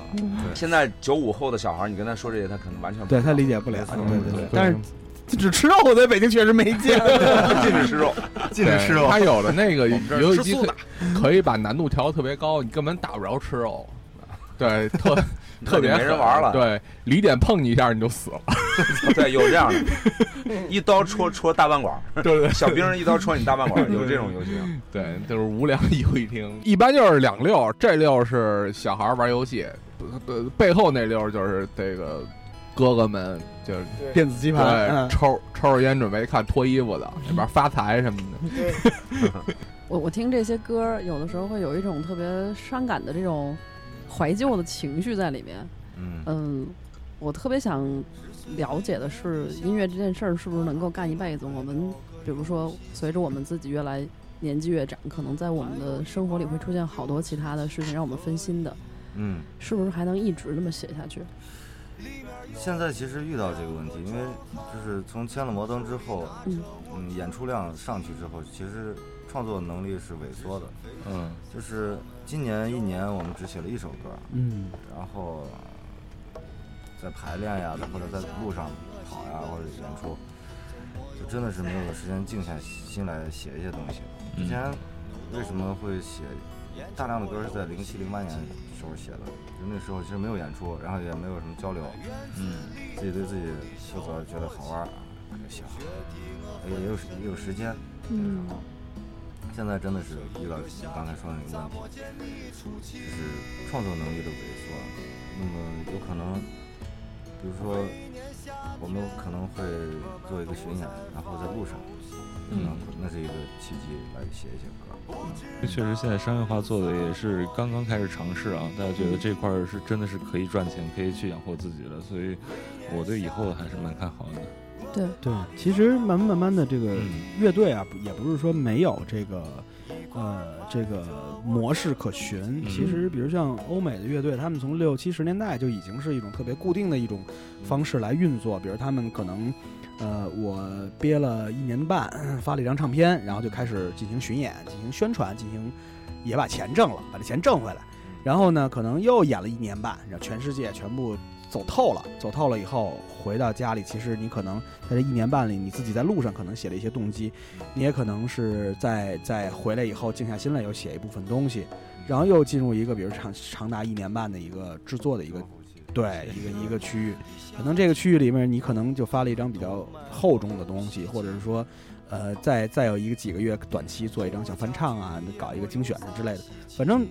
现在九五后的小孩，你跟他说这些，他可能完全不对他理解不了，对对对。但是只吃肉，我在北京确实没见。禁止吃肉。禁止吃肉对。他有的那个游戏机可可以把难度调得特别高，你根本打不着吃肉。对，特特别没人玩了对，离点碰你一下你就死了。对，有这样的，一刀戳戳大半管，对对小兵一刀戳你大半管，有这种游戏。对，就是无良游戏厅，一般就是两溜，这溜是小孩玩游戏，呃，背后那溜就是这个哥哥们就是电子棋盘，对嗯抽抽着烟准备看脱衣服的，里边发财什么的。我我听这些歌，有的时候会有一种特别伤感的这种怀旧的情绪在里面。嗯，嗯，我特别想了解的是，音乐这件事儿是不是能够干一辈子？我们比如说，随着我们自己越来年纪越长，可能在我们的生活里会出现好多其他的事情让我们分心的，嗯，是不是还能一直这么写下去？现在其实遇到这个问题，因为就是从签了摩登之后，嗯嗯，演出量上去之后，其实创作能力是萎缩的。嗯，就是今年一年我们只写了一首歌，嗯，然后在排练呀，或者在路上跑呀，或者演出，就真的是没有时间静下心来写一些东西。之前为什么会写大量的歌是在零七零八年时候写的？就那时候其实没有演出，然后也没有什么交流，嗯，自己对自己负责，觉得好玩儿就写好，也有也有时间。嗯，现现在真的是遇到你刚才说的那个问题，就是创作能力的萎缩。那么有可能，比如说，我们可能会做一个巡演，然后在路上，嗯嗯，那是一个契机来写一写歌。确实，现在商业化做的也是刚刚开始尝试啊，大家觉得这块儿是真的是可以赚钱，可以去养活自己的，所以我对以后还是蛮看好的。对对，其实慢慢慢慢的，这个嗯乐队啊，也不是说没有这个呃这个模式可循。嗯其实，比如像欧美的乐队，他们从六七十年代就已经是一种特别固定的一种方式来运作。比如他们可能呃，我憋了一年半，发了一张唱片，然后就开始进行巡演、进行宣传、进行也把钱挣了，把这钱挣回来。然后呢，可能又演了一年半，然后全世界全部走透了，走透了以后回到家里，其实你可能在这一年半里，你自己在路上可能写了一些动机，你也可能是在在回来以后静下心来又写一部分东西，然后又进入一个比如长长达一年半的一个制作的一个对一个一个区域，可能这个区域里面你可能就发了一张比较厚重的东西，或者是说。呃，再再有一个几个月短期做一张小翻唱啊，搞一个精选啊之类的，反正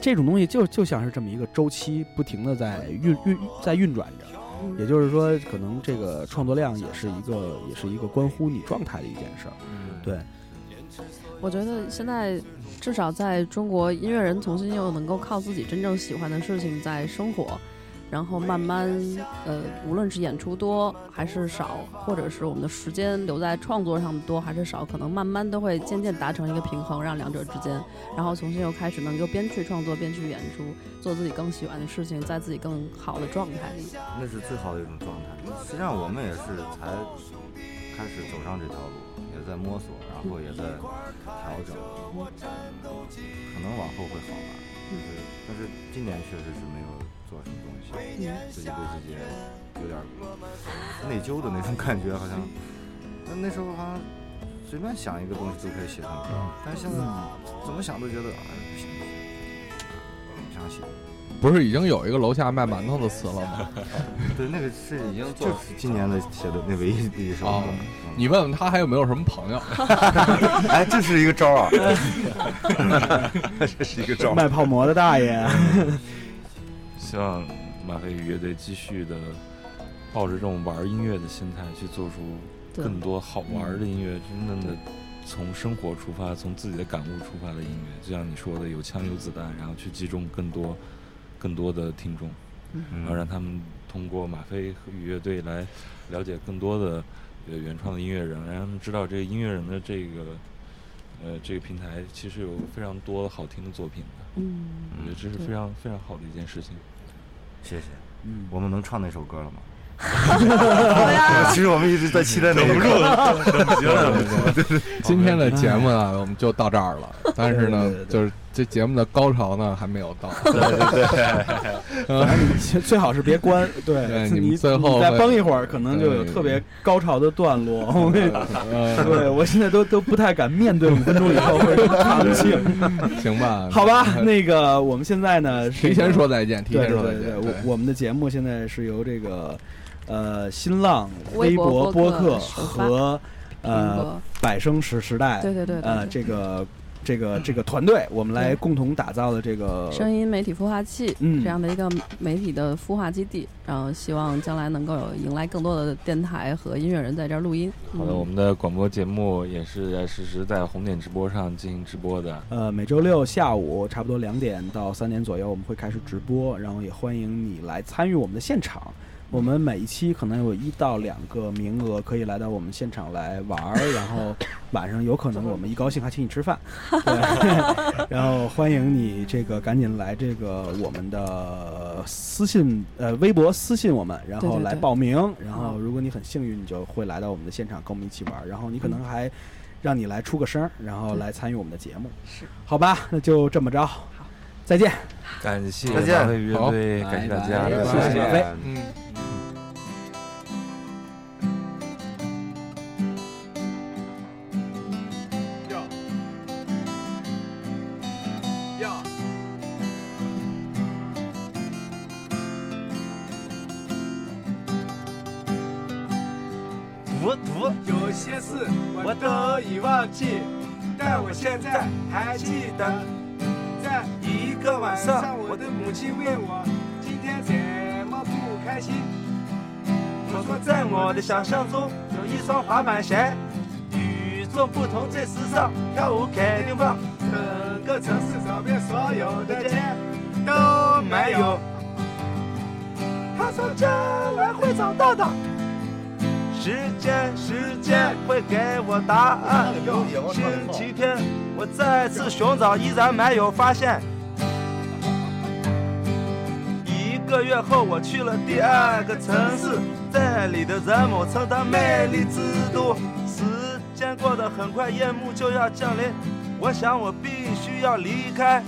这种东西就就像是这么一个周期，不停的在运运在运转着。也就是说，可能这个创作量也是一个也是一个关乎你状态的一件事儿。对，我觉得现在至少在中国，音乐人重新又能够靠自己真正喜欢的事情在生活，然后慢慢呃，无论是演出多还是少，或者是我们的时间留在创作上多还是少，可能慢慢都会渐渐达成一个平衡，让两者之间，然后重新又开始能够边去创作边去演出，做自己更喜欢的事情，在自己更好的状态。里。那是最好的一种状态。实际上我们也是才开始走上这条路，也在摸索，然后也在调整，可能往后会好吧。就是，但是今年确实是没有做什么东，自己对自己有点内疚的那种感觉，好像。那那时候好像随便想一个东西都可以写成歌，但是现在怎么想都觉得，哎，不行不行，不想写。不是已经有一个楼下卖馒头的词了吗？对，那个是已经就是今年的写的那唯一的一首歌。哦，你问问他还有没有什么朋友？哎，这是一个招儿啊！这是一个招儿。卖泡馍的大爷。希望马飞宇乐队继续的抱着这种玩音乐的心态去做出更多好玩的音乐，真正的从生活出发，从自己的感悟出发的音乐。就像你说的，有枪有子弹，然后去击中更多、更多的听众，然后让他们通过马飞和宇乐队来了解更多的呃原创的音乐人，让他们知道这个音乐人的这个呃这个平台其实有非常多好听的作品的。嗯，我觉得这是非常非常好的一件事情。谢谢。嗯，我们能唱那首歌了吗？呀其实我们一直在期待那首歌。今天的节目呢，我们就到这儿了。但是呢，就是这节目的高潮呢还没有到。对 对对，反正你最好是别关。对，你最后再会绷一会儿，可能就有特别高潮的段落。我跟你呃对我现在都都不太敢面对五分钟以后会场景。行吧？好吧，那个我们现在呢，是提前说再见，提前说再见。对对对对，对我我们的节目现在是由这个呃新浪微博博播客和呃百生时时代对对对对呃这个这个这个团队，我们来共同打造的这个声音媒体孵化器、嗯这样的一个媒体的孵化基地，然后希望将来能够有迎来更多的电台和音乐人在这儿录音。好的，嗯我们的广播节目也是在实时在红点直播上进行直播的。呃，每周六下午差不多两点到三点左右，我们会开始直播，然后也欢迎你来参与我们的现场。我们每一期可能有一到两个名额可以来到我们现场来玩儿，然后晚上有可能我们一高兴还请你吃饭，对，然后欢迎你这个赶紧来这个我们的私信呃微博私信我们，然后来对对对报名，然后如果你很幸运，你就会来到我们的现场跟我们一起玩儿，然后你可能还让你来出个声儿，然后来参与我们的节目。是，好吧，那就这么着，好，再见。感谢再见乐队，感谢大家，谢谢马飞嗯。记，但我现在还记得，在一个晚上，我的母亲问我今天怎么不开心。我说在我的想象中有一双滑板鞋，与众不同，最时尚，跳舞肯定棒。整个城市找遍所有的街都没有。他说将来会长大的。时间，时间会给我答案。星期天，我再次寻找，依然没有发现。一个月后，我去了第二个城市，这里的人们称它魅力之都。时间过得很快，夜幕就要降临，我想我必须要离开。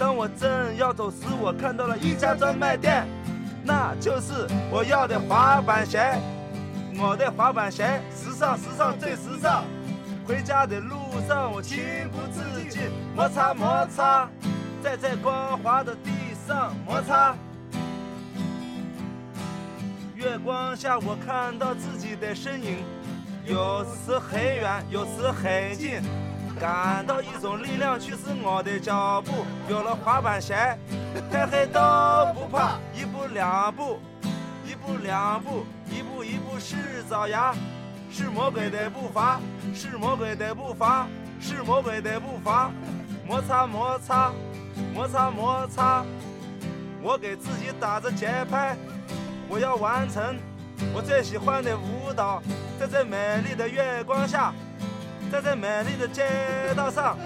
当我正要走时，我看到了一家专卖店，那就是我要的滑板鞋。我的滑板鞋，时尚，时尚，最时尚。回家的路上，我情不自禁摩擦摩擦，在这光滑的地上摩擦。月光下，我看到自己的身影，有时很远，有时很近，感到一种力量驱使我的脚步。有了滑板鞋，天黑都不怕，一步两步，步两步，一步一步是爪牙，是魔鬼的步伐，是魔鬼的步伐，是魔鬼的步伐，摩擦摩擦，摩擦摩擦，我给自己打着节拍。我要完成我最喜欢的舞蹈，在这美丽的月光下，在这美丽的街道上，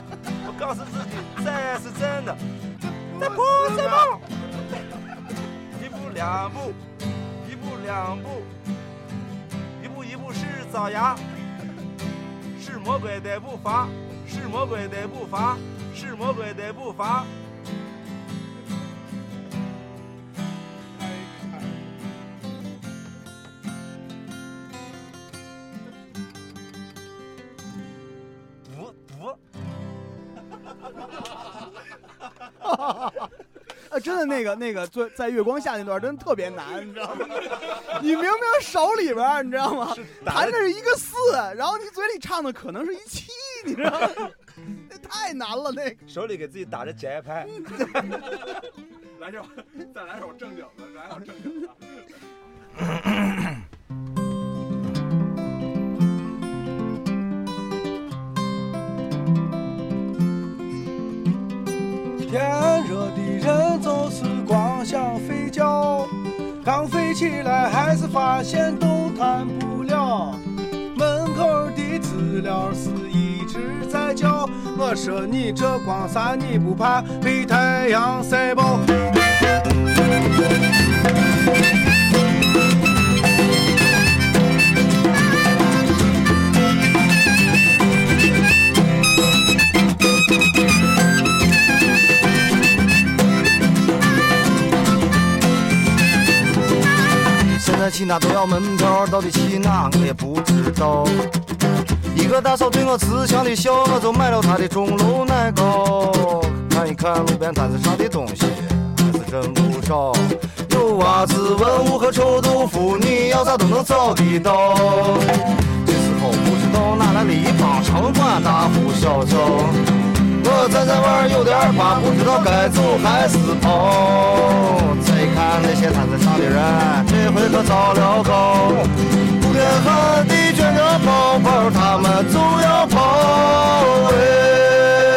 我告诉自己这是真的，这不是梦。一步两，步两步，一步一步是爪牙，是魔鬼的步伐，是魔鬼的步伐，是魔鬼的步伐。的那个那个在在月光下那段真的特别难，你知道吗？你明明手里边你知道吗，弹的是一个四，然后你嘴里唱的可能是一七，你知道吗？那太难了，那个。手里给自己打着节拍。来首，再来首正经的，来首正经的。天热的人总是光想睡觉，刚睡起来还是发现动弹不了。门口的知了是一直在叫，我说你这光啥你不怕被太阳晒爆？去哪都要门票，到底去哪我也不知道。一个大嫂对我慈祥的笑，我就买了她的钟楼奶糕。看一看路边摊子上的东西，还是真不少。有袜子、文物和臭豆腐，你要啥都能找得到。这时候不知道哪来的一帮城管大呼小叫。我站在外有点怕，不知道该走还是跑。再看那些摊子上的人，这回可糟了糕。不变汉的卷着包包，他们就要跑。哎，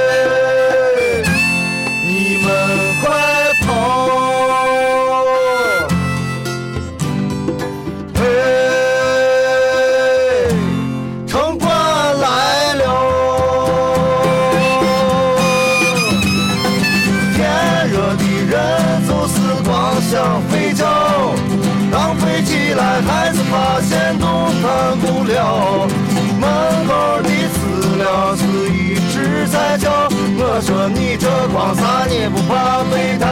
是发现动弹不了。门口的知了是一直在叫，我说你这光啥你不怕被他